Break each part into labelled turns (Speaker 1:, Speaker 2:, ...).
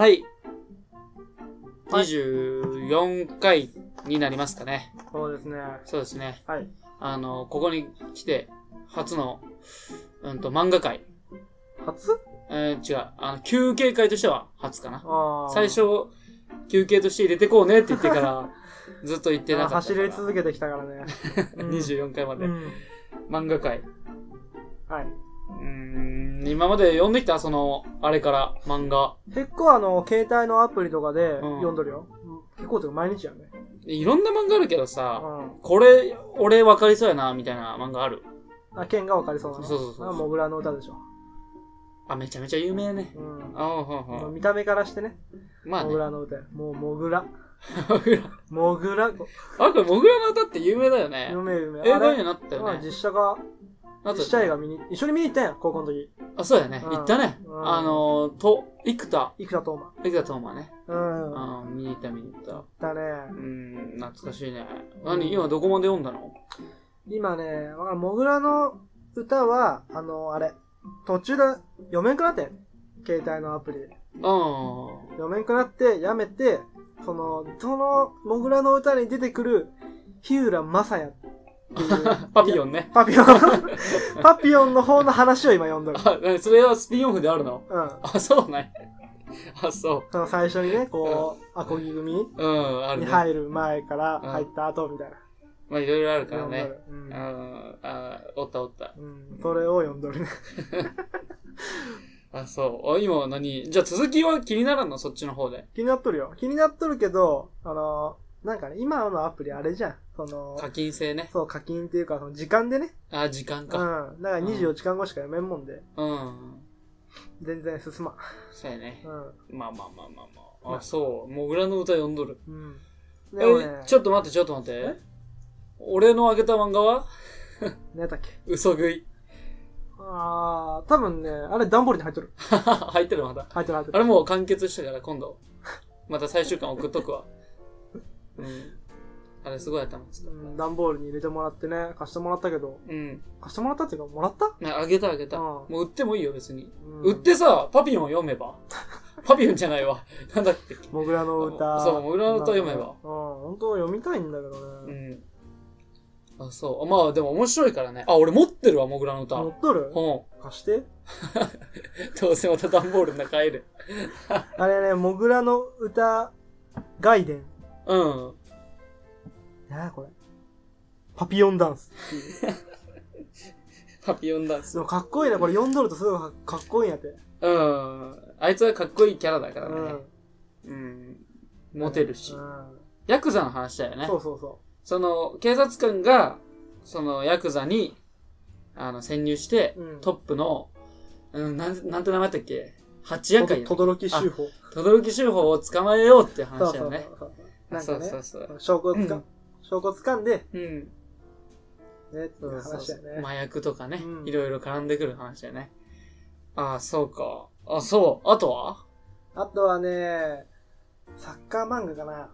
Speaker 1: はい。
Speaker 2: はい
Speaker 1: 24回になりますかね。
Speaker 2: そうですね。
Speaker 1: そうですね。
Speaker 2: はい。
Speaker 1: あの、ここに来て、初の、うんと、漫画会。
Speaker 2: 初？
Speaker 1: えー、違う。あの、休憩会としては初かな。
Speaker 2: ああ。
Speaker 1: 最初、休憩として入れてこうねって言ってから、ずっと言ってなかったから。
Speaker 2: 走り続けてきたからね。うん
Speaker 1: 24回まで。
Speaker 2: うん。
Speaker 1: 漫画会。今まで読んできた、その、あれから、漫画。
Speaker 2: 結構あの、携帯のアプリとかで
Speaker 1: うん
Speaker 2: 読んどるよ。うん結構というか毎日やね。
Speaker 1: いろんな漫画あるけど
Speaker 2: う
Speaker 1: さ、
Speaker 2: ん。
Speaker 1: これ、俺分かりそうやな、みたいな漫画ある？
Speaker 2: あ、剣がわかりそうなの。
Speaker 1: そうそうそう
Speaker 2: あモグラの歌でしょ。
Speaker 1: あ、めちゃめちゃ有名ね。
Speaker 2: うん。
Speaker 1: あほんほん。
Speaker 2: 見た目からしてね。
Speaker 1: まあね
Speaker 2: モグ。ラの歌や。もう、モグラ。
Speaker 1: モグラ。
Speaker 2: モグラ。
Speaker 1: あ、これ、モグラの歌って有名だよね
Speaker 2: 有。名有名。
Speaker 1: 映画に
Speaker 2: あれ
Speaker 1: なったよ
Speaker 2: まあ
Speaker 1: ね。
Speaker 2: 実写が、
Speaker 1: なったよね
Speaker 2: 実写映画見に、一緒に見に行ったんや、高校の時。
Speaker 1: あ、そうだよね。
Speaker 2: うん
Speaker 1: 行ったね。
Speaker 2: うん
Speaker 1: あのー、と、生田、
Speaker 2: 生田斗真。
Speaker 1: 生田斗真ね。
Speaker 2: うん。
Speaker 1: あ見に行った見に行った。
Speaker 2: だね。
Speaker 1: うーん、懐かしいね。何今どこまで読んだの？
Speaker 2: 今ね、わかモグラの歌は、あの、あれ、途中で読めんくなってん。携帯のアプリで。
Speaker 1: あ
Speaker 2: 読めんくなって、やめて、その、その、モグラの歌に出てくる、日浦正也。
Speaker 1: パピヨ
Speaker 2: ン。
Speaker 1: ンね。
Speaker 2: パピヨン。パピヨ ンの方の話を今読んどる。
Speaker 1: あ、何それはスピンオフであるの？
Speaker 2: うん。
Speaker 1: あ、そうね。あ、そ
Speaker 2: その最初にね、こう、アコギ組
Speaker 1: う。うん、あ。
Speaker 2: に入る前から入った後みたいな。
Speaker 1: まあ、いろいろあるからね。
Speaker 2: うん
Speaker 1: うん、あ、おったおった。
Speaker 2: うん。それを読んどるね。
Speaker 1: あ、そう。あ、今何？じゃあ続きは気にならんの？そっちの方で。
Speaker 2: 気になっとるよ。気になっとるけど、あの、なんかね、今のアプリあれじゃん。その、
Speaker 1: 課金制ね。
Speaker 2: そう、課金っていうか、その時間でね。
Speaker 1: あ、時間
Speaker 2: うん。
Speaker 1: か。
Speaker 2: だから24時間後しか読めんもんで、
Speaker 1: うん。
Speaker 2: 全然進まん。
Speaker 1: そうやね。
Speaker 2: う
Speaker 1: まあまあまあまあまあ。あ、そう。もう裏の歌読んどる。
Speaker 2: ん。うん。ね
Speaker 1: え、、ちょっと待って、ちょっと待って。俺のあげた漫画は？
Speaker 2: 何やったっけ？
Speaker 1: 嘘食い。
Speaker 2: あー、多分ね、あれ段ボールに入っとる。
Speaker 1: 入ってるまだ。
Speaker 2: 入ってる入ってる。
Speaker 1: あれもう完結したから今度。また最終巻送っとくわ。うん。あれすごい頭使う。
Speaker 2: うん、段ボールに入れてもらってね、貸してもらったけど、
Speaker 1: うん。
Speaker 2: 貸してもらったっていうか、もらった？
Speaker 1: ねあげたあげた。
Speaker 2: うん
Speaker 1: もう売ってもいいよ別に。
Speaker 2: うん
Speaker 1: 売ってさ、パピヨンを読めば。パピヨンじゃないわ。なんだっけ。
Speaker 2: モグラの歌。
Speaker 1: そうモグラの歌読めば
Speaker 2: うん、本当読みたいんだけどね。
Speaker 1: うん。あ、そう。まあでも面白いからね。あ、俺持ってるわ、モグラの歌。
Speaker 2: 乗っとる？
Speaker 1: うん。
Speaker 2: 貸して。
Speaker 1: どうせまた段ボールの中入る。
Speaker 2: あれね、モグラの歌、外伝。
Speaker 1: うん。
Speaker 2: なあこれ。パピヨンダンスっていう。
Speaker 1: パピヨンダンス。
Speaker 2: かっこいいね。これ読んどるとすごいかかっこいいんやって。
Speaker 1: うん。あいつはかっこいいキャラだからね。
Speaker 2: うん。
Speaker 1: うん。モテるし。
Speaker 2: うん
Speaker 1: ヤクザの話だよね。
Speaker 2: そうそうそ
Speaker 1: その、警察官が、その、ヤクザに、あの、潜入して、
Speaker 2: うん
Speaker 1: トップの、うん、なん、なんて名前だったっけ？八
Speaker 2: う。
Speaker 1: 夜会。
Speaker 2: とどろき修法。
Speaker 1: 轟州法を捕まえようっていう
Speaker 2: そうそうそう
Speaker 1: 話だよね。
Speaker 2: そう。なん
Speaker 1: そう
Speaker 2: かね、
Speaker 1: そうそう。
Speaker 2: 証拠をつか、
Speaker 1: うん
Speaker 2: 証拠を掴んで、
Speaker 1: うん。
Speaker 2: ね、っていう
Speaker 1: そうそう
Speaker 2: 話だよね。
Speaker 1: 麻薬とかね、
Speaker 2: うん
Speaker 1: いろいろ絡んでくる話だよね。ああ、そうか。あ、そう。あとは？
Speaker 2: あとはね、サッカー漫画かな。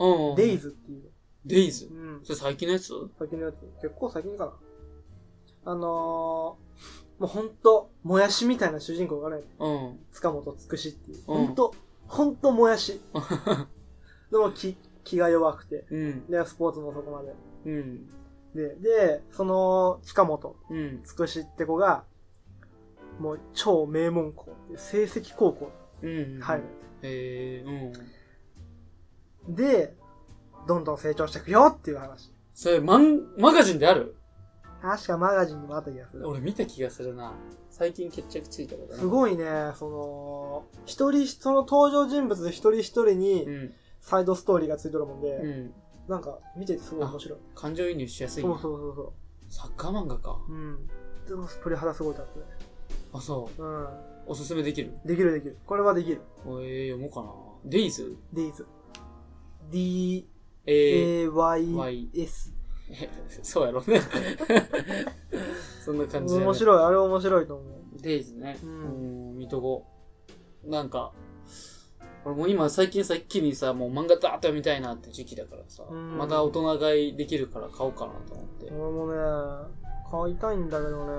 Speaker 1: うん。
Speaker 2: デイズっていう。
Speaker 1: デイズ？
Speaker 2: う。ん。
Speaker 1: それ最近のやつ？
Speaker 2: 先のやつ。結構先かな。あのー、もうほんと、もやしみたいな主人公がね、
Speaker 1: うん。
Speaker 2: 塚本つくしっていう。
Speaker 1: うん
Speaker 2: ほんと、ほんともやし。でも気、気が弱くて。
Speaker 1: うん。
Speaker 2: で、スポーツもそこまで。
Speaker 1: うん。
Speaker 2: で、で、その、塚本
Speaker 1: うん。
Speaker 2: つくしって子が、もう超名門校成績高校
Speaker 1: うん。
Speaker 2: 入る。
Speaker 1: へえ、うん。
Speaker 2: で、どんどん成長していくよっていう話。
Speaker 1: それ、マン、マガジンである？
Speaker 2: 確かマガジンにもあった気がする。
Speaker 1: 俺見た気がするな。最近決着ついたからな。
Speaker 2: すごいね、その、一人、その登場人物一人一人に
Speaker 1: うん。
Speaker 2: サイドストーリーがついてるもんで、
Speaker 1: うん。
Speaker 2: なんか見ててすごい面白い。
Speaker 1: 感情移入しやすい。
Speaker 2: そうそうそうそ
Speaker 1: サッカー漫画か。
Speaker 2: う。うん。でも鳥肌すごい立つね。
Speaker 1: あ、そう。
Speaker 2: うん。
Speaker 1: おすすめできる？
Speaker 2: できるできる。これはできる。
Speaker 1: ええ読もうかな。デイズ
Speaker 2: ？Days。D,
Speaker 1: え
Speaker 2: A, Y, S。
Speaker 1: え、そうやろね。そんな感じ。
Speaker 2: 面白い。あれ面白いと思う。
Speaker 1: デイズね。
Speaker 2: う
Speaker 1: うんん、見とこう。なんか、俺もう今最近さ、一気にさ、もう漫画ダーッと読みたいなって時期だからさ、
Speaker 2: うん
Speaker 1: また大人買いできるから買おうかなと思って。
Speaker 2: 俺もね、買いたいんだけどね。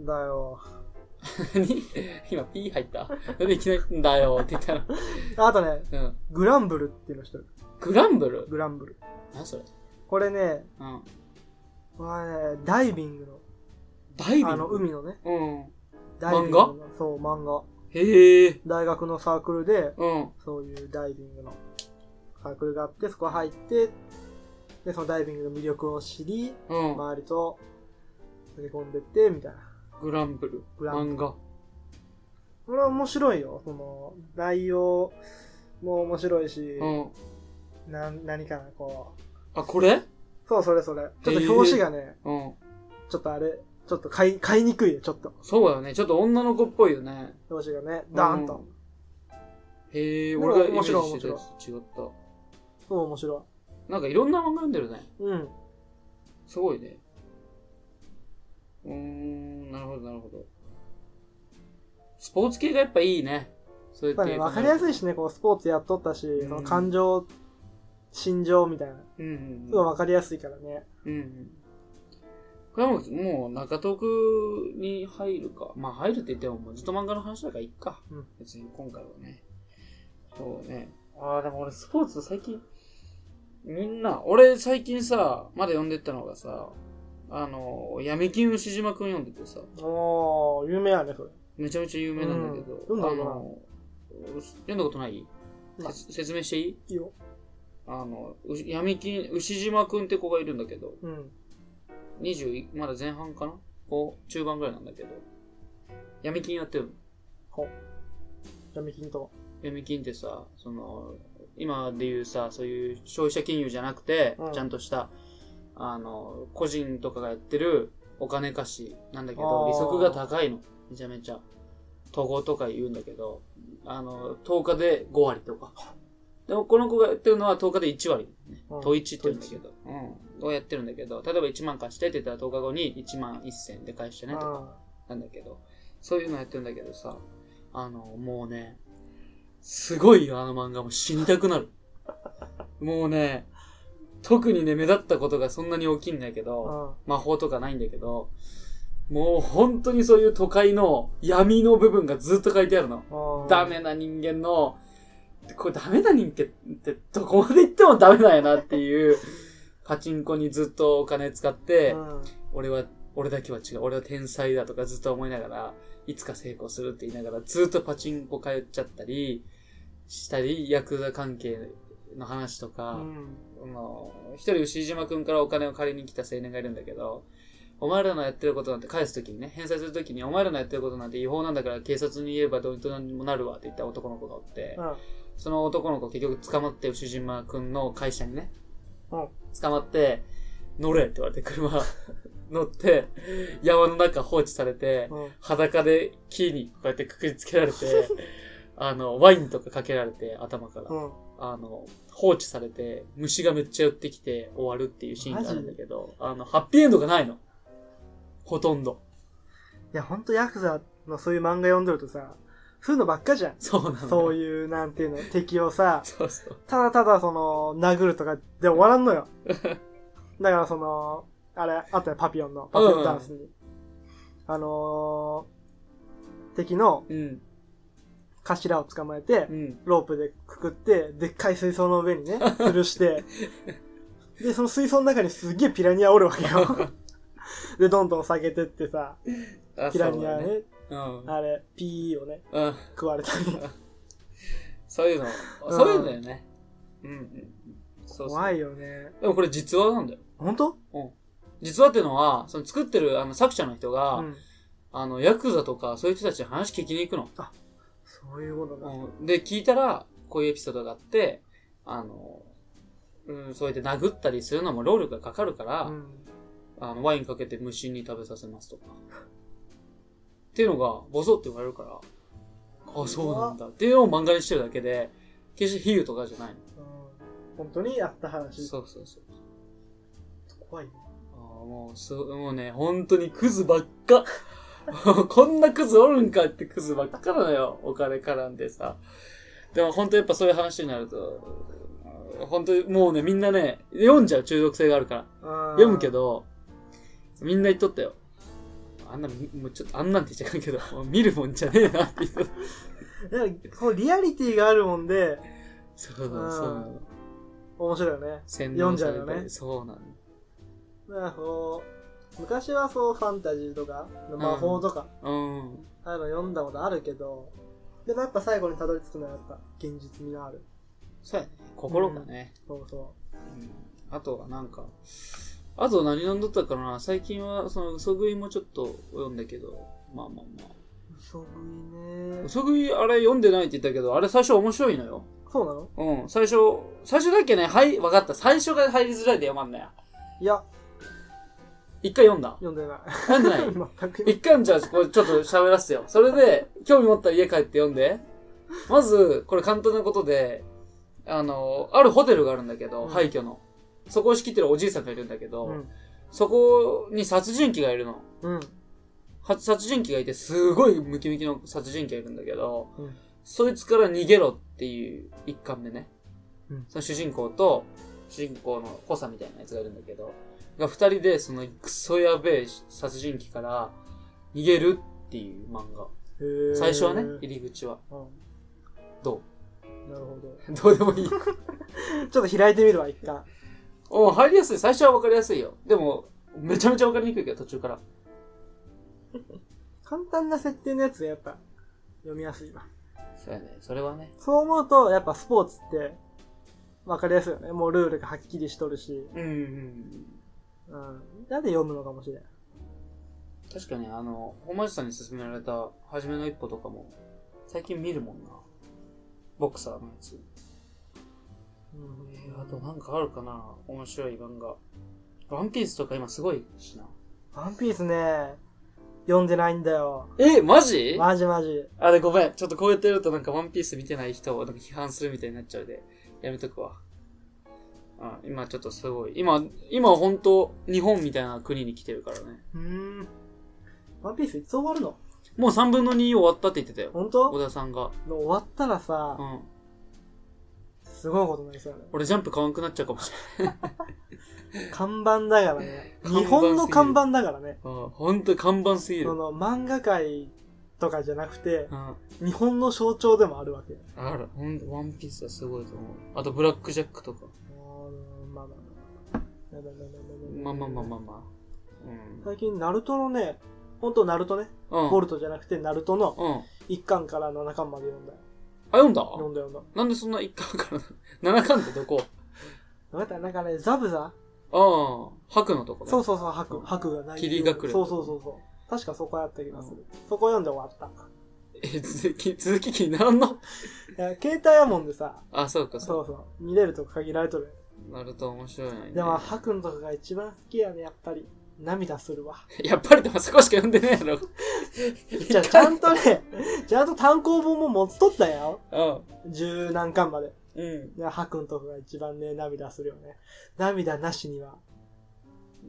Speaker 2: だよ。
Speaker 1: 何？今 P 入った？なんでいきなりんだよって言った
Speaker 2: あとね、
Speaker 1: の。うん。
Speaker 2: グランブルっていうの知ってる？
Speaker 1: グランブル？
Speaker 2: グランブル。
Speaker 1: 何それ？
Speaker 2: これね、
Speaker 1: うん。
Speaker 2: まあね、ダイビング
Speaker 1: ダイビング？
Speaker 2: の、あの、海のね、
Speaker 1: うん。
Speaker 2: ダイビングのそう、漫画。
Speaker 1: へえ。
Speaker 2: 大学のサークルで、
Speaker 1: うん。
Speaker 2: そういうダイビングのサークルがあって、そこ入って、で、そのダイビングの魅力を知り、
Speaker 1: うん。
Speaker 2: 周りと溶け込んでって、みたいな。
Speaker 1: グランブル。
Speaker 2: グラン
Speaker 1: 漫画。
Speaker 2: これは面白いよ。その、内容も面白いし、
Speaker 1: うん。
Speaker 2: な、何かな、こう。
Speaker 1: あ、これ？
Speaker 2: そう、それそれ。ちょっと表紙がね、
Speaker 1: うん。
Speaker 2: ちょっとあれ、ちょっと買い、買いにくいよ、ちょっと。
Speaker 1: そうだね。ちょっと女の子っぽいよね。
Speaker 2: 表紙がね、ダーンと。
Speaker 1: へえ、
Speaker 2: も
Speaker 1: 俺がイメー
Speaker 2: 面白い
Speaker 1: ジしてたやつ違った。
Speaker 2: そう、面白
Speaker 1: なんかいろんな漫画読んでるね。
Speaker 2: い。うん。
Speaker 1: すごいね。うーん、なるほど、なるほど。スポーツ系がやっぱいいね。そうやって。
Speaker 2: やっぱね、わかりやすいしね、こう、スポーツやっとったし、
Speaker 1: ん
Speaker 2: その感情、心情みたいな。
Speaker 1: うんうん
Speaker 2: すごいわかりやすいからね。
Speaker 1: うん。うん。これはもう、もう中東区に入るか。まあ入るって言ってももうずっと漫画の話だからいいか。
Speaker 2: うん
Speaker 1: 別に今回はね。そうね。ああ、でも俺スポーツ最近、みんな、俺最近さ、まだ読んでったのがさ、あの、闇金牛島くん読んでてさ、
Speaker 2: おー、有名やね、それ。
Speaker 1: めちゃめちゃ有名なんだけど、
Speaker 2: うん読んだことない
Speaker 1: あの、読んだことない？
Speaker 2: ない
Speaker 1: せ説明していい？
Speaker 2: いいよ。
Speaker 1: あの、う闇金、牛島くんって子がいるんだけど、
Speaker 2: うん。
Speaker 1: 20、まだ前半かな？こう、中盤ぐらいなんだけど、闇金やってるの？
Speaker 2: ほ。闇金と。
Speaker 1: 闇金ってさ、その、今で言うさ、そういう消費者金融じゃなくて、
Speaker 2: うん
Speaker 1: ちゃんとした、あの、個人とかがやってるお金貸しなんだけ
Speaker 2: あ
Speaker 1: ど、
Speaker 2: ー
Speaker 1: 利息が高いの。めちゃめちゃ。統合とか言うんだけど、あの、10日で5割とか。でもこの子がやってるのは10日で1割、ね。
Speaker 2: うん
Speaker 1: 統一って言うんだけど、うん。をやってるんだけど、例えば1万貸してって言ったら10日後に1万1000で返してねとか。
Speaker 2: あ
Speaker 1: なんだけど、そういうのやってるんだけどさ、あの、もうね、すごいよ、あの漫画も死にたくなる。もうね、特にね、目立ったことがそんなに起きんないけ
Speaker 2: ー
Speaker 1: ど、
Speaker 2: あ
Speaker 1: 魔法とかないんだけど、もう本当にそういう都会の闇の部分がずっと書いてあるの。ダメな人間の、これダメな人間ってどこまで行ってもダメなんやなっていう、パチンコにずっとお金使って、
Speaker 2: うん。
Speaker 1: 俺は、俺だけは違う。俺は天才だとかずっと思いながら、いつか成功するって言いながら、ずっとパチンコ通っちゃったり、したり、ヤクザ関係の話と
Speaker 2: う
Speaker 1: か、
Speaker 2: ん。
Speaker 1: あの一人牛島くんからお金を借りに来た青年がいるんだけど、お前らのやってることなんて返すときにね、返済するときに、お前らのやってることなんて違法なんだから警察に言えばどうとにもなるわって言った男の子がおって、
Speaker 2: うん。
Speaker 1: その男の子結局捕まって牛島くんの会社にね、
Speaker 2: うん。
Speaker 1: 捕まって、乗れって言われて車 乗って、山の中放置されて、
Speaker 2: うん。
Speaker 1: 裸で木にこうやってくくりつけられて、あの、ワインとかかけられて、頭から。
Speaker 2: うん。
Speaker 1: あの、放置されて、虫がめっちゃ寄ってきて終わるっていうシーンがあるんだけど、あの、ハッピーエンドがないの。ほとんど。
Speaker 2: いや、ほんとヤクザのそういう漫画読んでるとさ、そういうのばっかじゃん。
Speaker 1: そうなのよ。
Speaker 2: そういう、なんていうの、敵をさ、
Speaker 1: そうそう。
Speaker 2: ただただその、殴るとかで終わらんのよ。だからその、あれ、あったよ、パピオンの、パピオンダンスに。あのー、敵の
Speaker 1: うん。
Speaker 2: 頭を捕まえて
Speaker 1: う、ん。
Speaker 2: ロープでくくって、でっかい水槽の上にね、吊るして、で、その水槽の中にすっげえピラニアおるわけよ。で、どんどん下げてってさ、
Speaker 1: あ
Speaker 2: ピラニアね。
Speaker 1: うん。
Speaker 2: あれ、ピーをね、
Speaker 1: うん。
Speaker 2: 食われたり。
Speaker 1: そういうの、
Speaker 2: うん
Speaker 1: そういうんだよね。うんうん。そうそう。
Speaker 2: 怖いよね。
Speaker 1: でもこれ実話なんだよ。
Speaker 2: 本当？
Speaker 1: 実話っていうのは、その作ってるあの作者の人が、
Speaker 2: うん。
Speaker 1: あの、ヤクザとかそういう人たちに話聞きに行くの。
Speaker 2: そういうことだ。
Speaker 1: うんで、聞いたら、こういうエピソードがあって、あの、うん、そうやって殴ったりするのも労力がかかるから、
Speaker 2: うん。
Speaker 1: あの、ワインかけて虫に食べさせますとか。っていうのが、ボソって言われるから、あ、そうなんだ。っていうのを漫画にしてるだけで、決して比喩とかじゃないの。
Speaker 2: うん本当にやった話。
Speaker 1: そうそうそう。
Speaker 2: 怖いよ。
Speaker 1: あーもう、す、もうね、本当にクズばっか。こんなクズおるんかってクズばっかなのよ。お金絡んでさ。でも本当やっぱそういう話になると、本当にもうね、みんなね、読んじゃう中毒性があるから。読むけ
Speaker 2: ど。
Speaker 1: ど、みんな言っとったよ。あんな、もうちょっとあんなんって言っちゃうけど、見るもんじゃねえなって言った。
Speaker 2: こうリアリティがあるもんで、
Speaker 1: そうそう。
Speaker 2: 面白いよね。
Speaker 1: 洗
Speaker 2: 読んじゃうよね。
Speaker 1: そうなんだ。
Speaker 2: だからこう、昔はそうファンタジーとか、魔法とか、
Speaker 1: うん。
Speaker 2: ああいうの読んだことあるけど、でもやっぱ最後にたどり着くのはやっぱ現実味のある。
Speaker 1: そうやね。心がね。
Speaker 2: そうそ
Speaker 1: うんあとはなんか、あと何読んどったかな？最近はその嘘食いもちょっと読んだけど、まあまあまあ。
Speaker 2: う。嘘食いね。
Speaker 1: 嘘食いあれ読んでないって言ったけど、あれ最初面白いのよ。
Speaker 2: そうなの？
Speaker 1: うん、最初、最初だけね、はい、わかった。最初が入りづらいで読まんなよ。
Speaker 2: いや、
Speaker 1: 一回読んだ。
Speaker 2: 読んでない。
Speaker 1: 読んでない？
Speaker 2: 全く。
Speaker 1: 一回じゃあ、これちょっと喋らせてよ。それで、興味持ったら家帰って読んで。まず、これ簡単なことで、あの、あるホテルがあるんだけど、
Speaker 2: うん
Speaker 1: 廃墟の。そこを仕切ってるおじいさんがいるんだけど、
Speaker 2: うん。
Speaker 1: そこに殺人鬼がいるの。
Speaker 2: うん。
Speaker 1: は殺人鬼がいて、すごいムキムキの殺人鬼がいるんだけど、
Speaker 2: うん
Speaker 1: そいつから逃げろっていう一巻目ね。
Speaker 2: うん
Speaker 1: その主人公と、主人公の補佐みたいなやつがいるんだけど、が二人でそのクソやべえ殺人鬼から逃げるっていう漫画。最初はね、入り口は。
Speaker 2: うん。
Speaker 1: ど
Speaker 2: なるほど。
Speaker 1: う どうでもいい。
Speaker 2: ちょっと開いてみるわ、一旦。
Speaker 1: お入りやすい。最初はわかりやすいよ。でも、めちゃめちゃわかりにくいけど、途中から。
Speaker 2: 簡単な設定のやつがやっぱ読みやすいわ。
Speaker 1: そうやね。それはね。
Speaker 2: そう思うと、やっぱスポーツってわかりやすいよね。もうルールがはっきりしとるし。
Speaker 1: うんうんうん。
Speaker 2: うん。なんで読むのかもしれん。
Speaker 1: 確かに、あの、本町さんに勧められた、初めの一歩とかも、最近見るもんな。ボクサーのやつ。
Speaker 2: うん
Speaker 1: えー、あとなんかあるかな面白い漫画。ワンピースとか今すごいしな。
Speaker 2: ワンピースね、読んでないんだよ。
Speaker 1: え、マジ？
Speaker 2: マジマジ。
Speaker 1: あれごめん。ちょっとこうやってやるとなんかワンピース見てない人をなんか批判するみたいになっちゃうで、やめとくわ。あ今ちょっとすごい。今、今本当日本みたいな国に来てるからね。
Speaker 2: うーん。ワンピースいつ終わるの？
Speaker 1: もう3分の2終わったって言ってたよ。
Speaker 2: 本当？
Speaker 1: 小田さんが。
Speaker 2: 終わったらさ
Speaker 1: う、ん。
Speaker 2: すごいことになりそうだね。
Speaker 1: 俺ジャンプ買わんくなっちゃうかもし
Speaker 2: 看板だからね。日本の看板だからね。
Speaker 1: れない。うん。本当に看板すぎる
Speaker 2: そ。の漫画界とかじゃなくて
Speaker 1: う、ん。
Speaker 2: 日本の象徴でもあるわけ。
Speaker 1: ある。ほんと、ワンピースはすごいと思う。あと、ブラックジャックとか。
Speaker 2: うんまあまあまあ。
Speaker 1: まあまあまあまあまあ。うん。
Speaker 2: 最近、ナルトのね、本当ナルトね、
Speaker 1: うん。
Speaker 2: ボルトじゃなくて、ナルトの
Speaker 1: うん。あ、
Speaker 2: 1巻から7巻まで読んだよ。
Speaker 1: 読んだ？
Speaker 2: 読んだ読んだ。
Speaker 1: なんでそんな一巻から、七巻ってどこ？
Speaker 2: なんかなんかね、ザブザ？
Speaker 1: ああ、白のとこね。
Speaker 2: そうそうそう、白、白がない。
Speaker 1: 霧隠れ
Speaker 2: そうそうそうそう。確かそこやった気がする。そこ読んで終わった。
Speaker 1: え、続き、続き気にならんの？
Speaker 2: いや、携帯やもんでさ、
Speaker 1: あ、そうか、そ
Speaker 2: そうそう、見れるとこ限られとる。
Speaker 1: う。なると面白いね。
Speaker 2: でも、白のとこが一番好きやね、やっぱり。涙するわ。
Speaker 1: やっぱりでもそこしか読んでねえやろ。
Speaker 2: じゃあ、ちゃんとね、ちゃんと単行本も持っとったよ。
Speaker 1: うん。
Speaker 2: 十何巻まで。
Speaker 1: うん。
Speaker 2: いや、白のとこが一番ね、涙するよね。涙なしには、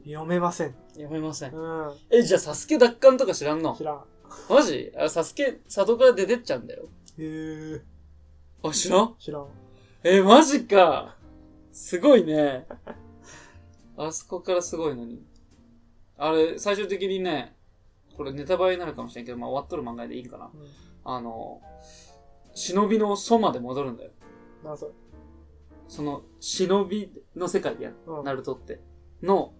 Speaker 2: 読めません。
Speaker 1: 読めません。
Speaker 2: うん。
Speaker 1: え、じゃあ、サスケ奪還とか知らんの？
Speaker 2: 知らん。
Speaker 1: マジ？あ、サスケ、里から出てっちゃうんだよ。
Speaker 2: へー、
Speaker 1: あ、知らん？
Speaker 2: 知らん。
Speaker 1: え、マジか。すごいね。あそこからすごいのに。あれ、最終的にね、これネタバレになるかもしれんけど、まあ終わっとる漫画でいいかな。
Speaker 2: うん。
Speaker 1: あの、忍びの祖まで戻るんだよ。
Speaker 2: なんそれ。
Speaker 1: その、忍びの世界や、
Speaker 2: うん
Speaker 1: ナルトって。の、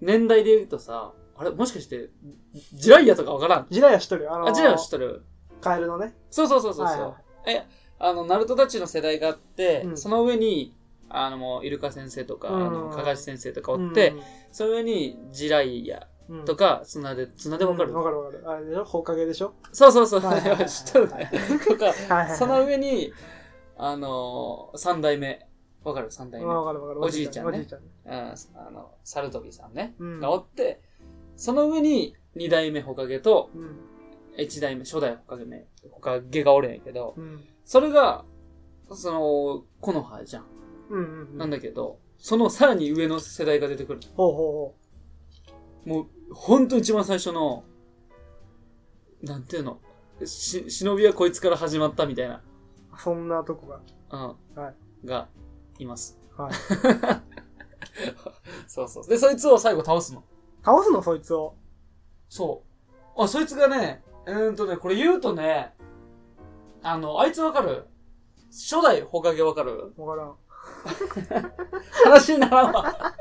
Speaker 1: 年代で言うとさ、あれ、もしかして、ジライヤとかわからん？
Speaker 2: ジラヤ知っとるよ。あのー、
Speaker 1: あ、ジライヤ知っとる
Speaker 2: カエルのね。
Speaker 1: そうそうそうそう
Speaker 2: はいは
Speaker 1: え、あの、ナルトたちの世代があって、
Speaker 2: うん
Speaker 1: その上に、あの、もう、イルカ先生とか、
Speaker 2: うん
Speaker 1: あの、かがし先生とかおって、その上に、ジライヤ
Speaker 2: うん、
Speaker 1: とか、綱で、綱でわかる、
Speaker 2: うんわかるわかる。あれでしょ？放課後でしょ？
Speaker 1: そうそうそう、
Speaker 2: はいはいはい
Speaker 1: 知っとるね。とか。その上に、あのー、三代目。わかる？三代目。
Speaker 2: わかるわかる。
Speaker 1: おじいちゃんね
Speaker 2: おじいちゃんね。
Speaker 1: うん、あの、サルトビさんね。
Speaker 2: うん。
Speaker 1: がおって、その上に、二代目ホカゲと、
Speaker 2: うん。
Speaker 1: 一代目、初代ホカゲ目、ホカゲがおるんやけど、
Speaker 2: うん。
Speaker 1: それが、その、木の葉じゃ
Speaker 2: ん。
Speaker 1: なんだけど、そのさらに上の世代が出てくる。
Speaker 2: ほうほ
Speaker 1: もう、ほんと一番最初の、なんていうの、し、忍びはこいつから始まったみたいな、
Speaker 2: うほう。そんなとこが。
Speaker 1: うん、
Speaker 2: は
Speaker 1: が、います。
Speaker 2: はい。
Speaker 1: そうそう。で、そいつを最後倒すの。
Speaker 2: 倒すの？そいつを。
Speaker 1: そう。あ、そいつがね、うーんとね、これ言うとね、あの、あいつわかる？初代ホカゲわかる？
Speaker 2: わからん。
Speaker 1: 話にならんわ。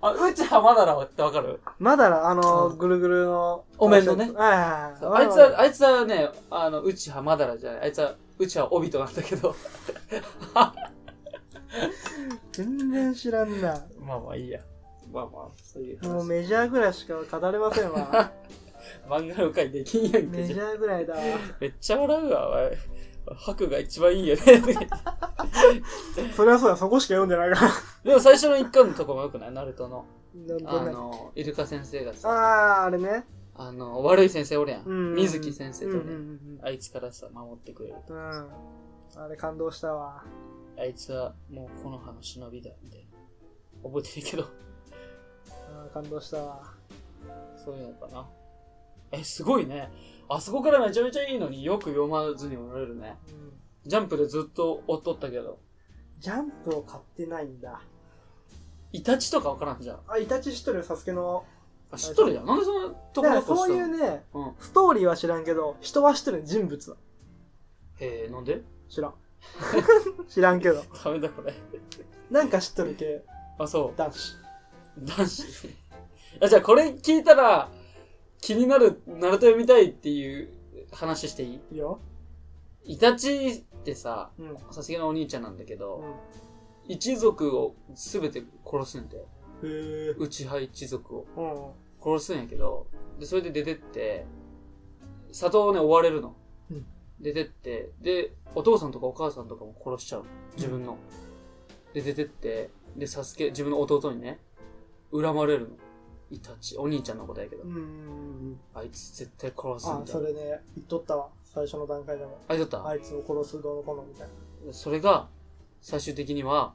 Speaker 1: あ、うち浜だらってわかる？
Speaker 2: まだら、あの、
Speaker 1: うん
Speaker 2: ぐるぐるの。
Speaker 1: お面のね
Speaker 2: はいはい
Speaker 1: そう
Speaker 2: はい。
Speaker 1: あいつは、あいつはね、あの、うち浜だらじゃない。あいつは、うちは帯となんだけど。
Speaker 2: 全然知らんな。
Speaker 1: まあまあいいや。まあまあ、そういう話。
Speaker 2: もうメジャーぐらいしか語れませんわ。
Speaker 1: 漫画の回できんやんけ。
Speaker 2: メジャーぐらいだわ。
Speaker 1: めっちゃ笑うわ、おい。白が一番いいよね。
Speaker 2: それはそうだ、そこしか読んでないから。
Speaker 1: でも最初の一巻のとこもよくない？ナルトの。あ
Speaker 2: なんとね
Speaker 1: の、イルカ先生がさ、
Speaker 2: あー、あれね。
Speaker 1: あの、悪い先生おるやん。
Speaker 2: うん
Speaker 1: 水木先生とね、
Speaker 2: うんうん
Speaker 1: あいつからさ、守ってくれる。
Speaker 2: うんうん。うん。あれ感動したわ。
Speaker 1: あいつはもうこの葉の忍びだ、みたいな。覚えてるけど、
Speaker 2: あー感動したわ。
Speaker 1: そういうのかな。え、すごいね。あそこからめちゃめちゃいいのによく読まずにおられるね。
Speaker 2: うん
Speaker 1: ジャンプでずっと追っとったけど。
Speaker 2: ジャンプを買ってないんだ。
Speaker 1: イタチとかわからんじゃん。
Speaker 2: あ、イタチ知っとるよ、サスケの。
Speaker 1: あ、知っとるやん。なんでそんなとこ
Speaker 2: だ
Speaker 1: と
Speaker 2: そういうね、
Speaker 1: うん。
Speaker 2: ストーリーは知らんけど、人は知ってる人物は。
Speaker 1: へえ、なんで？
Speaker 2: 知らん。知らんけど。
Speaker 1: ダメだこれ。
Speaker 2: なんか知っとる系、
Speaker 1: あ、そ
Speaker 2: 男子。
Speaker 1: う。男子。あ、じゃあこれ聞いたら、気になる、ナルト読みたいっていう話していい？
Speaker 2: いいよ。
Speaker 1: イタチってさ。さすがのお兄ちゃんなんだけど、一族をすべて殺すんだよ。
Speaker 2: へえ。
Speaker 1: 内派一族を
Speaker 2: うん。
Speaker 1: 殺すんやけど、で、それで出てって、里をね、追われるの。
Speaker 2: うん
Speaker 1: 出てって、で、お父さんとかお母さんとかも殺しちゃうの。自分の。で、出てって、で、サスケ、自分の弟にね、恨まれるの。イタチ。お兄ちゃんのことやけど。
Speaker 2: うんうんうん。
Speaker 1: あいつ絶対殺す
Speaker 2: あ
Speaker 1: ん、だよ。
Speaker 2: それね、言っとったわ。最初の段階でも。
Speaker 1: あいつだった、
Speaker 2: あいつを殺すどうのこうのみたいな。
Speaker 1: それが、最終的には、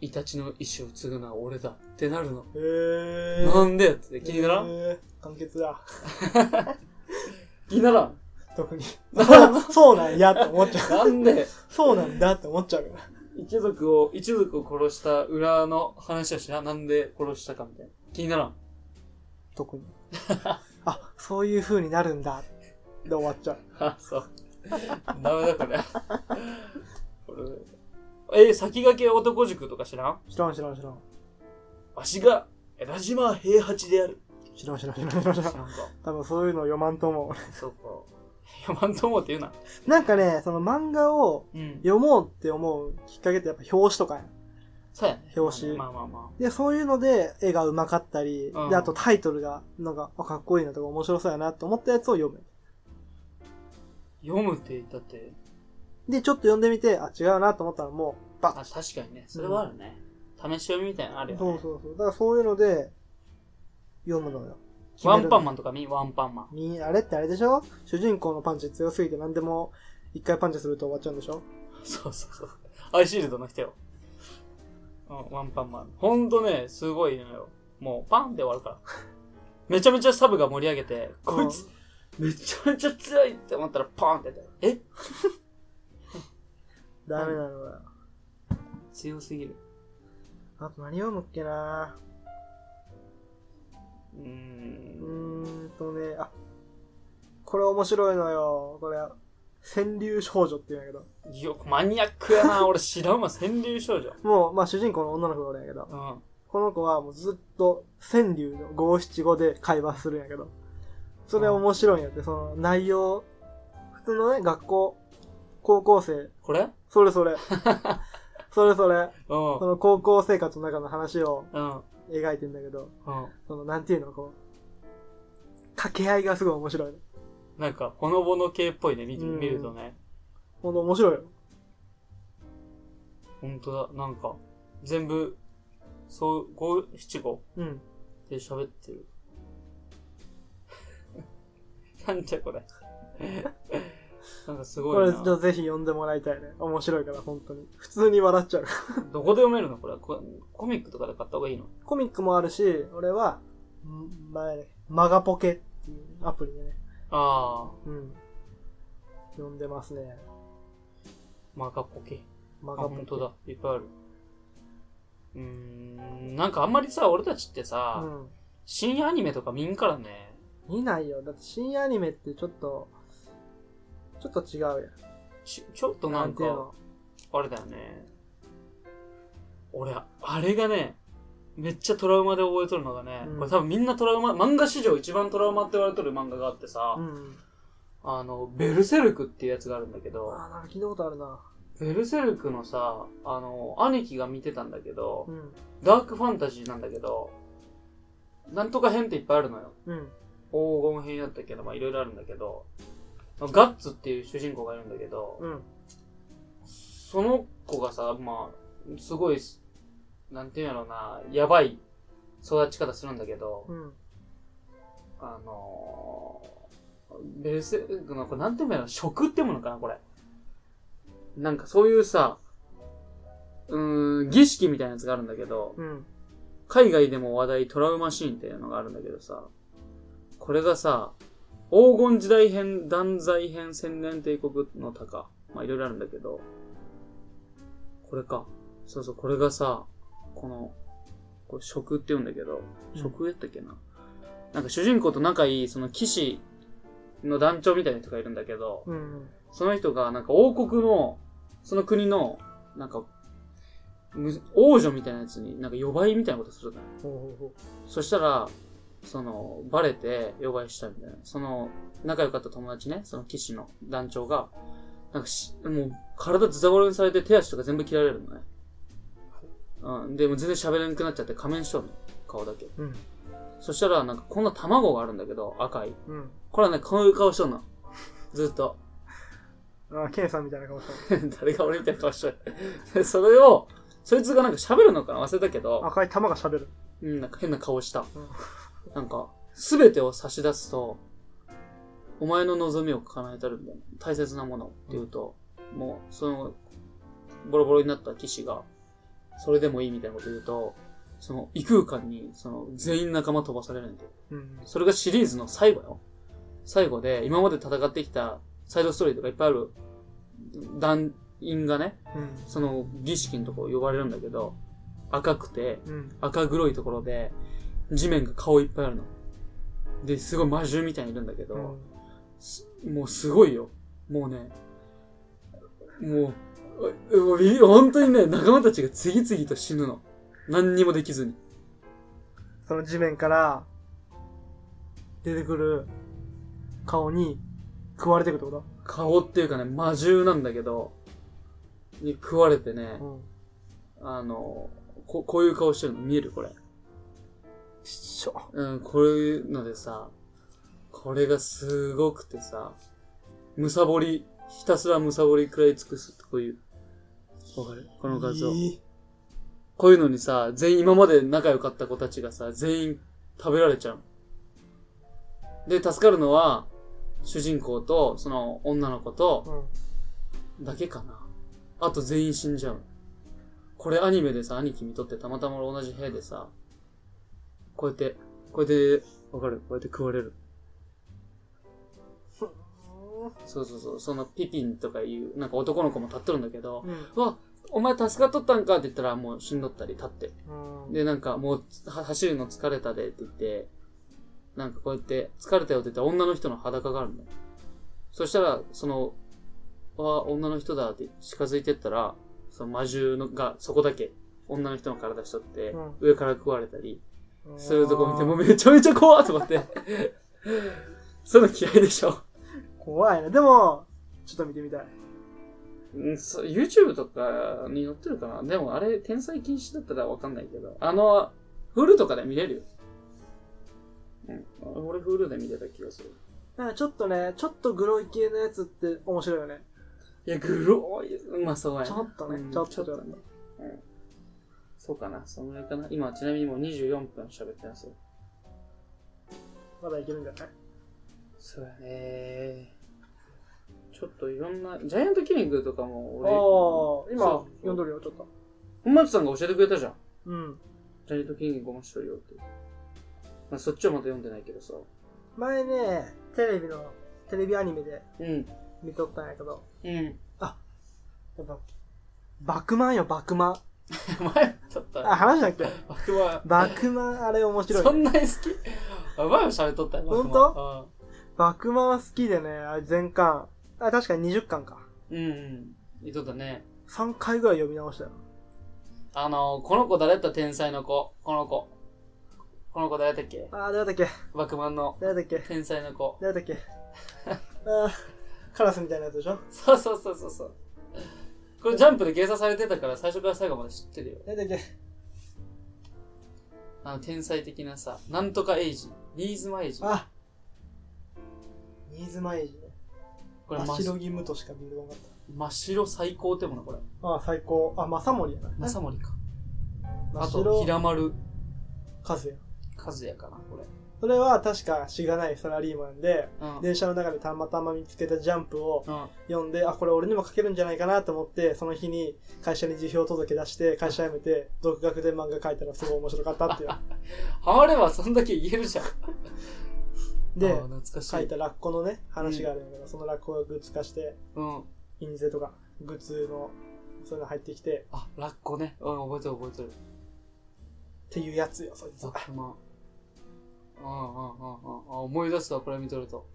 Speaker 1: イタチの意志を継ぐのは俺だってなるの。
Speaker 2: へえ。
Speaker 1: なんでって？気にならん、
Speaker 2: へー完結だ。
Speaker 1: 気にならん？
Speaker 2: 特に。そうなんやって思っちゃう。
Speaker 1: なんで？
Speaker 2: そうなんだって思っちゃうから。
Speaker 1: 一族を、一族を殺した裏の話をしな。なんで殺したかみたいな。気にならん。
Speaker 2: 特に。あ、そういう風になるんだ。で終わっちゃう。
Speaker 1: あ、そう。ダメだこれ。これ。え、先駆け男塾とか知らん？
Speaker 2: 知らん知らん知らん。
Speaker 1: わしが、江田島平八である。
Speaker 2: 知らん知らん知らん知らん知らん。
Speaker 1: か、
Speaker 2: 多分そういうの読まんと思
Speaker 1: そうか。読まんと思うって言うな。
Speaker 2: う。なんかね、その漫画を
Speaker 1: うん。
Speaker 2: 読もうって思うきっかけってやっぱ表紙とかやん。
Speaker 1: そうやね。
Speaker 2: 表紙
Speaker 1: まあまあま
Speaker 2: で、そういうので絵が上手かったり、
Speaker 1: うん
Speaker 2: で、あとタイトルが、なんか、あかっこいいなとか面白そうやなと思ったやつを読む。
Speaker 1: あ。読むって言ったって、
Speaker 2: で、ちょっと読んでみて、あ、違うなと思ったらもう、バ
Speaker 1: あ、
Speaker 2: ッ
Speaker 1: 確かにね。それはあるね。試し読みみたいなのあるよね。
Speaker 2: そうそうそう。だからそういうので、読むのよ。
Speaker 1: ワンパンマ
Speaker 2: ン。
Speaker 1: ンとか見？ワンパンマン。
Speaker 2: みあれってあれでしょ？主人公のパンチ強すぎて何でも一回パンチすると終わっちゃうんでしょ？
Speaker 1: そうそうそう。アイシールドの人よ。うん、ワンパンマン。ほんとね、すごいのよ。もう、パンで終わるから。めちゃめちゃサブが盛り上げて、こいつ、めちゃめちゃ強いって思ったら、パーンってやったえ？
Speaker 2: ダメなのよ。
Speaker 1: 強すぎる。
Speaker 2: あと何読むっけな
Speaker 1: うー。
Speaker 2: うんーんとね、あ、これ面白いのよ。これ、川柳少女って言うんやけど。
Speaker 1: よくマニアックやな。俺知らんわ。川柳少女。
Speaker 2: もう、まあ主人公の女の子がおるんやけど、
Speaker 1: うん。
Speaker 2: この子はもうずっと川柳の五七五で会話するんやけど、それ面白いんやって、その内容、普通のね、学校、高校生、
Speaker 1: これ
Speaker 2: それそれ、それそれ、
Speaker 1: うん。
Speaker 2: その高校生活の中の話を
Speaker 1: うん。
Speaker 2: 描いてんだけど、
Speaker 1: うん。
Speaker 2: その、なんていうの、こう、掛け合いがすごい面白い。
Speaker 1: なんか、ほのぼの系っぽいね。見て
Speaker 2: うん
Speaker 1: 見るとね。
Speaker 2: ほんと面白いよ。
Speaker 1: ほんとだ。なんか、全部、そう、五七五
Speaker 2: うん。
Speaker 1: で喋ってる。なんじゃこれ。なんかすご
Speaker 2: これ。じゃあぜひ読んでもらいたいね。面白いから、本当に。普通に笑っちゃう。
Speaker 1: どこで読めるの？これコ。コミックとかで買った方がいいの？
Speaker 2: コミックもあるし、俺は、ん前ね、マガポケっていうアプリでね、
Speaker 1: あ
Speaker 2: うん。読んでますね。
Speaker 1: ー、マガポケ。あ、
Speaker 2: マガポケ。
Speaker 1: 本当だ。いっぱいある。うーん、なんかあんまりさ、俺たちって
Speaker 2: う
Speaker 1: さ、
Speaker 2: ん。
Speaker 1: 深夜アニメとか見んからね。
Speaker 2: 見ないよ。だって深夜アニメってちょっと、ちょっと違うやん。
Speaker 1: ちちょっとなんか。あれだよね。俺、あれがね、めっちゃトラウマで覚えとるのがね、
Speaker 2: うん
Speaker 1: これ多分みんなトラウマ、漫画史上一番トラウマって言われとる漫画があってさ、
Speaker 2: うん。
Speaker 1: あの、ベルセルクっていうやつがあるんだけど、
Speaker 2: あー、なんか聞いたことあるな。
Speaker 1: ベルセルクのさ、あの、兄貴が見てたんだけど
Speaker 2: う、ん。
Speaker 1: ダークファンタジーなんだけど、なんとか編っていっぱいあるのよ。
Speaker 2: うん。
Speaker 1: 黄金編やったけど、まあいろいろあるんだけど、ガッツっていう主人公がいるんだけど、
Speaker 2: うん。
Speaker 1: その子がさ、まあ、すごい、なんていうんやろうな、やばい育ち方するんだけど、
Speaker 2: うん。
Speaker 1: あのー、ベルセルクの、これなんていうんやろ、食ってものかな、これ。なんかそういうさ、うーん、儀式みたいなやつがあるんだけど、
Speaker 2: うん。
Speaker 1: 海外でも話題トラウマシーンっていうのがあるんだけどさ、これがさ、黄金時代編、断罪編、千年帝国の鷹。まあいろいろあるんだけど、これか。そうそう、これがさ、この、これ食って言うんだけど、
Speaker 2: うん
Speaker 1: 食やったっけな？なんか主人公と仲いい、その騎士の団長みたいな人がいるんだけど、
Speaker 2: うん。
Speaker 1: その人がなんか王国の、その国の、なんか、む王女みたいなやつになんか呼ばいみたいなことするのよ。
Speaker 2: ほうほうほ
Speaker 1: そしたら、その、バレて呼ばいしたみたいな。その、仲良かった友達ね、その騎士の団長が、なんかし、もう、体ズタボロにされて手足とか全部切られるのね。うん。で、もう全然喋れなくなっちゃって仮面しとるの。顔だけ。
Speaker 2: う。うん。
Speaker 1: そしたら、なんかこんな卵があるんだけど、赤い。
Speaker 2: うん。
Speaker 1: これはね、こういう顔しとんの。ずっと。
Speaker 2: あー、ケンさんみたいな顔した。
Speaker 1: 誰が俺みたいな顔しとる。で それを、そいつがなんか喋るのかな忘れたけど、
Speaker 2: 赤い玉が喋る。
Speaker 1: うん、なんか変な顔した。
Speaker 2: うん
Speaker 1: なんか、すべてを差し出すと、お前の望みを叶えたるみたいな。大切なものって言うと、もう、その、ボロボロになった騎士が、それでもいいみたいなこと言うと、その、異空間に、その、全員仲間飛ばされるんだよ。
Speaker 2: うん。
Speaker 1: それがシリーズの最後よ。最後で、今まで戦ってきたサイドストーリーとかいっぱいある団員がね、
Speaker 2: うん。
Speaker 1: その儀式のとこ呼ばれるんだけど、赤くて、
Speaker 2: うん。
Speaker 1: 赤黒いところで、地面が顔いっぱいあるの。で、すごい魔獣みたいにいるんだけど、
Speaker 2: うん。
Speaker 1: すもうすごいよ。もうね、もう本当にね、仲間たちが次々と死ぬの。何にもできずに。
Speaker 2: その地面から出てくる顔に食われていくってこ
Speaker 1: 顔っていうかね、魔獣なんだけど、に食われてね、
Speaker 2: とうん。
Speaker 1: あの、ここういう顔してるの見える？これ。
Speaker 2: 一緒。
Speaker 1: うん、こういうのでさ、これがすごくてさ、むさぼり、ひたすらむさぼりくらい尽くす、こういう。わかる？この画像。
Speaker 2: いい
Speaker 1: こういうのにさ、全員今まで仲良かった子たちがさ、全員食べられちゃうの。で、助かるのは、主人公と、その女の子と、
Speaker 2: うん。
Speaker 1: だけかな。あと全員死んじゃうの。これアニメでさ、兄貴見とってたまたま同じ部屋でさ、こうやって、こうやって、わかる？こうやって食われる。そうそうそう、そのピピンとかいう、なんか男の子も立っとるんだけど、
Speaker 2: うん。
Speaker 1: うわ、お前助かっとったんかって言ったらもう死んどったり立って。
Speaker 2: うん。
Speaker 1: で、なんかもうは走るの疲れたでって言って、なんかこうやって疲れたよって言ったら女の人の裸があるの。そしたら、その、わ、女の人だって近づいてったら、その魔獣のがそこだけ女の人の体しとって、
Speaker 2: うん
Speaker 1: 上から食われたりするとこ見て、もうめちゃめちゃ怖いと思って。そういうの嫌いでしょ。
Speaker 2: 怖いね。でも、ちょっと見てみたい。
Speaker 1: うんそう YouTube とかに載ってるかなでもあれ、天才禁止だったらわかんないけど、あの、フルとかで見れるよ。うん。俺フルで見てた気がする。
Speaker 2: なんかちょっとね、ちょっとグロい系のやつって面白いよね。
Speaker 1: いや、グロい。まあそうやね
Speaker 2: ちょっとね
Speaker 1: うん
Speaker 2: ちょっと
Speaker 1: ちょっとね。うん。そうかな。そのぐらいかな。今、ちなみにもう24分喋ってますよ。
Speaker 2: まだいけるんじゃない？
Speaker 1: そうやね。ちょっといろんな、ジャイアントキリングとかも俺、
Speaker 2: ああ、今読んどるよ、ちょっと。
Speaker 1: 本町さんが教えてくれたじゃん。
Speaker 2: うん。
Speaker 1: ジャイアントキリング面白いよって。まあ、そっちはまだ読んでないけどさ。
Speaker 2: 前ね、テレビの、テレビアニメで
Speaker 1: うん。
Speaker 2: 見とったんやけど、
Speaker 1: うん。
Speaker 2: やっぱ、バクマンよ、バクマン。
Speaker 1: 前、ちょっと、
Speaker 2: あ、話だっけ？
Speaker 1: バクマン。
Speaker 2: バクマン、あれ面白い、
Speaker 1: そんなに好き？あ、前も喋っとったよ、
Speaker 2: ほん
Speaker 1: と
Speaker 2: バクマン好きでね、あれ全巻。あ、確かに20巻か。
Speaker 1: うん。うん。言っとったね。
Speaker 2: 3回ぐらい読み直したよ。
Speaker 1: あの、この子誰だった？天才の子。この子。この子誰だったっけ？
Speaker 2: あー、誰だっけ
Speaker 1: バクマンの
Speaker 2: 誰だっけ？
Speaker 1: 天才の子。
Speaker 2: 誰だっけ？あー、カラスみたいなやつでしょ？
Speaker 1: そうそうそうそうそう。これジャンプで掲載されてたから最初から最後まで知ってるよ。
Speaker 2: 誰だっけ？
Speaker 1: あの、天才的なさ、なんとかエイジ。新妻エイジ。
Speaker 2: あ新妻エイジね。
Speaker 1: これ真っ
Speaker 2: 真白義務としか見れなかっ
Speaker 1: 真っ白最高ってもな、これ。
Speaker 2: た。あー、最高。あ、正森やな。
Speaker 1: 正森か。あと、平丸
Speaker 2: 和也。
Speaker 1: 和也かな、これ。
Speaker 2: それは確かしがないサラリーマンで、
Speaker 1: うん。
Speaker 2: 電車の中でたまたま見つけたジャンプを
Speaker 1: うん。
Speaker 2: 読んで、あ、これ俺にも書けるんじゃないかなと思って、その日に会社に辞表届出して、会社辞めて、独学で漫画書いたらすごい面白かったっていう。
Speaker 1: ハマればそんだけ言えるじゃん。
Speaker 2: で。書いたラッコのね、話があるんだけど、そのラッコがグッズ化して、
Speaker 1: うん。
Speaker 2: 印税とか、グッズの、そういうの入ってきて、っ
Speaker 1: あ、ラッコね。うん、覚えてる覚えてる。
Speaker 2: ていうやつよ、そいつ
Speaker 1: ザ
Speaker 2: は。
Speaker 1: クマン。うんうんうんうん。あ、思い出すわ、これ見とると。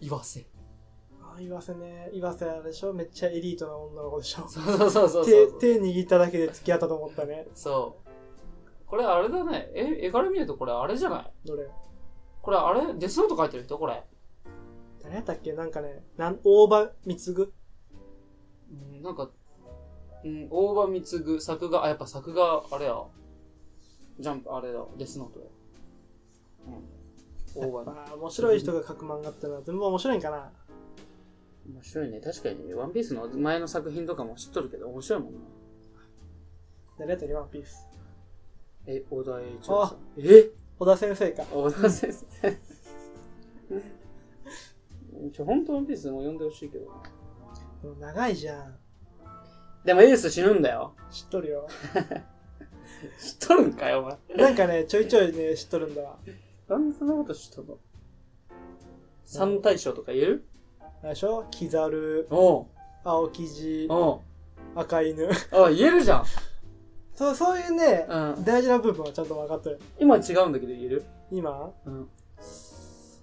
Speaker 2: うん。
Speaker 1: 岩瀬。
Speaker 2: あ、岩瀬ね、岩瀬あれでしょ？めっちゃエリートな女の子でしょ？
Speaker 1: そうそうそうそう
Speaker 2: 手
Speaker 1: そう。
Speaker 2: 手握っただけで付き合ったと思ったね。
Speaker 1: そう。これあれだね。え、絵から見るとこれあれじゃない？
Speaker 2: どれ？
Speaker 1: これあれ？デスノート書いてる人？これ。
Speaker 2: 誰やったっけ？なんかね、なん、大場貢
Speaker 1: うん、なんか、うん、大場貢作画、あ、やっぱ作画、あれや。ジャンプ、あれだ、デスノートや。うん。大場ね。
Speaker 2: あー面白い人が描く漫画ってのは全部面白いんかな？
Speaker 1: 面白いね。確かにね、ワンピースの前の作品とかも知っとるけど、面白いもんな。
Speaker 2: 誰やったっけ？ワンピース。
Speaker 1: え、小田栄一郎さん。え？
Speaker 2: 小田先生か。
Speaker 1: 小田先生。ちょ、本当ワンピースも読んでほしいけどな。
Speaker 2: でも長いじゃん。
Speaker 1: でもエース死ぬんだよ。
Speaker 2: 知っとるよ。
Speaker 1: 知っとるんかよ、お前。
Speaker 2: なんかね、ちょいちょいね、知っとるんだわ。
Speaker 1: なんでそんなこと知っとんの？三大将とか言える？
Speaker 2: あれでしょ？キザル、
Speaker 1: おう
Speaker 2: 青生地、
Speaker 1: おう
Speaker 2: 赤犬。
Speaker 1: あ、言えるじゃん。
Speaker 2: そう、そういうね、
Speaker 1: うん。
Speaker 2: 大事な部分はちゃんと分かってる。
Speaker 1: 今違うんだけど言える？
Speaker 2: 今、
Speaker 1: うん。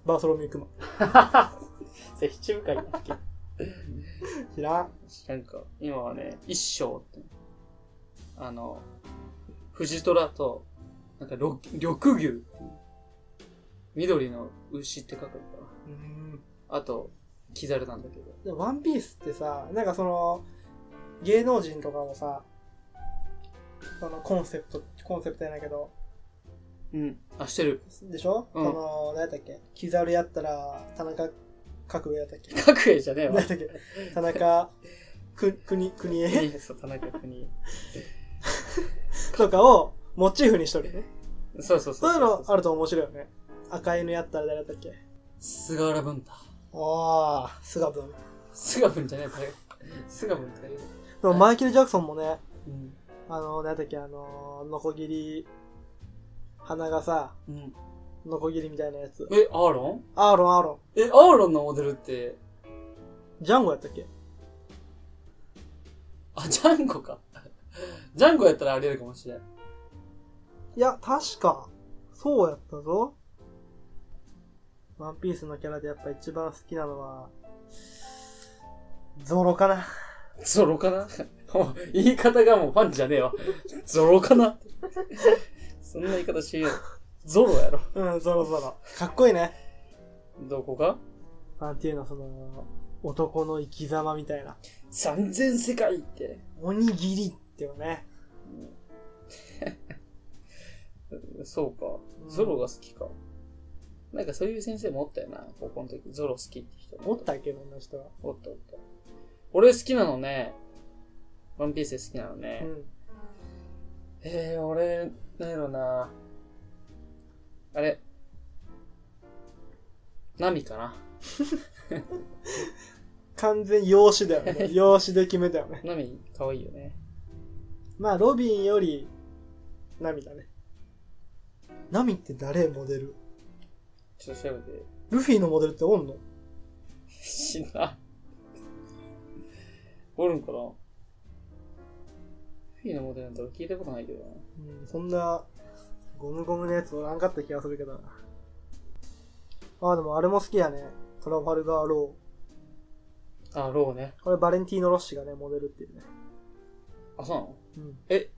Speaker 2: バーソロミュークマン。
Speaker 1: それ七部会だっけ？
Speaker 2: 知らん。
Speaker 1: なんか、今はね、一生って。あの、藤虎と、なんか、緑緑牛っていう。緑の牛って書くのか
Speaker 2: うん。
Speaker 1: な。あと、キザルなんだけど。
Speaker 2: ワンピースってさ、なんかその、芸能人とかもさ、そのコンセプト、コンセプトやないけど、
Speaker 1: うん。あ、してる。
Speaker 2: でしょ、
Speaker 1: うん
Speaker 2: その、何やったっけ？キザルやったら、田中角栄やったっけ？
Speaker 1: 角栄じゃねえわ
Speaker 2: 何やっ。たっけ？田中く、国、国栄？
Speaker 1: そう、田中国。
Speaker 2: とかをモチーフにしとるよね。
Speaker 1: そうそうそ
Speaker 2: そうういうのあると面白いよね。赤犬やったら誰やったっけ？
Speaker 1: 菅原文太。
Speaker 2: ああ、菅君。
Speaker 1: 菅文じゃねえかよ。菅文とか言う。
Speaker 2: でもマイケル・ジャクソンもね、
Speaker 1: うん。
Speaker 2: あの、何やったっけあの、ノコギリ、鼻がさ、
Speaker 1: うん。
Speaker 2: ノコギリみたいなやつ。
Speaker 1: え、アーロン？
Speaker 2: アーロン、アーロ
Speaker 1: え、アーロンのモデルって、
Speaker 2: ン。ジャンゴやったっけ？
Speaker 1: あ、ジャンゴか。ジャンゴやったらありえるかもしれん。
Speaker 2: いや、確か、そうやったぞ。ワンピースのキャラでやっぱ一番好きなのは、ゾロかな。
Speaker 1: ゾロかな？もう言い方がもうファンじゃねえわ。ゾロかな？そんな言い方しよう。ゾロやろ。
Speaker 2: うん、ゾロゾロ。かっこいいね。
Speaker 1: どこが
Speaker 2: なんていうの、その、男の生き様みたいな。
Speaker 1: 三千世界って。
Speaker 2: おにぎりっていうね。
Speaker 1: そうか。ゾロが好きか。なんかそういう先生もおったよな。高校の時。ゾロ好きって人。
Speaker 2: おったっけ、こんな人は。
Speaker 1: おったおった。俺好きなのね。ワンピース好きなのね。
Speaker 2: うん。
Speaker 1: えー、俺、なんやろな。あれ。ナミかな？
Speaker 2: 完全養子だよね。養子で決めたよね。
Speaker 1: ナミ、かわいいよね。
Speaker 2: まあ、ロビンより、ナミだね。ナミって誰モデル？
Speaker 1: ちょっと調べて。
Speaker 2: ルフィのモデルっておんの？
Speaker 1: 死んだ。おるんかな？フィーのモデルなんて俺聞いたことないけどな。
Speaker 2: うん、そんな、ゴムゴムのやつおらんかった気がするけどな。あ、でもあれも好きやね。トラファルガーロ
Speaker 1: あ、ローね。
Speaker 2: ー。これバレンティーノ・ロッシがね、モデルっていうね。
Speaker 1: あ、そうなの？
Speaker 2: うん。
Speaker 1: え、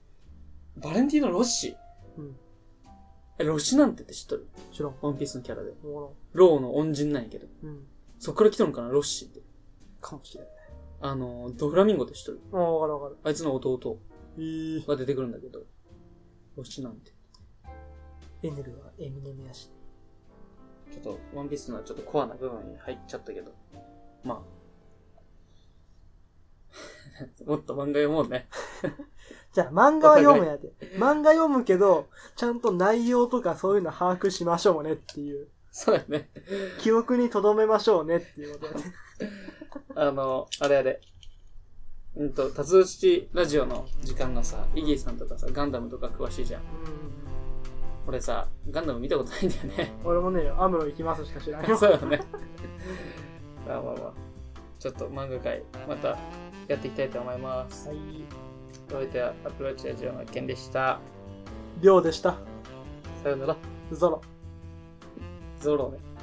Speaker 1: バレンティーノ・ロッシ？
Speaker 2: うん。
Speaker 1: え、ロシナンテって知っとる？
Speaker 2: 知らん。
Speaker 1: ワンピースのキャラで。
Speaker 2: も
Speaker 1: ローの恩人なんやけど。
Speaker 2: の、うん。
Speaker 1: そっから来とるんかな、ロッシって。
Speaker 2: かもしれない。
Speaker 1: あの、ドフラミンゴって知っとる
Speaker 2: ああ、わかるわかる。
Speaker 1: あいつの弟
Speaker 2: えー、
Speaker 1: が出てくるんだけど。ロッシなんて。
Speaker 2: エネルはエミネムやし。
Speaker 1: ちょっと、ワンピースのちょっとコアな部分に入っちゃったけど。まあ。もっと漫画読もうね。
Speaker 2: じゃあ、漫画は読むやで。漫画読むけど、ちゃんと内容とかそういうの把握しましょうねっていう。
Speaker 1: そうやね。
Speaker 2: 記憶に留めましょうねっていうことやね。
Speaker 1: あの、あれあれ。うんと、達内ラジオの時間のさ、イギーさんとかさ、ガンダムとか詳しいじゃん。
Speaker 2: うん。
Speaker 1: 俺さ、ガンダム見たことないんだよね。
Speaker 2: 俺もね、アムロ行きますしか知らんよ。
Speaker 1: そうよね。まあまあまあ。ちょっと漫画界、またやっていきたいと思います。
Speaker 2: はい。
Speaker 1: お相手はアプローチラジオのケンでした。
Speaker 2: りょうでした。
Speaker 1: さよなら。
Speaker 2: ゾロ。
Speaker 1: ゾロね。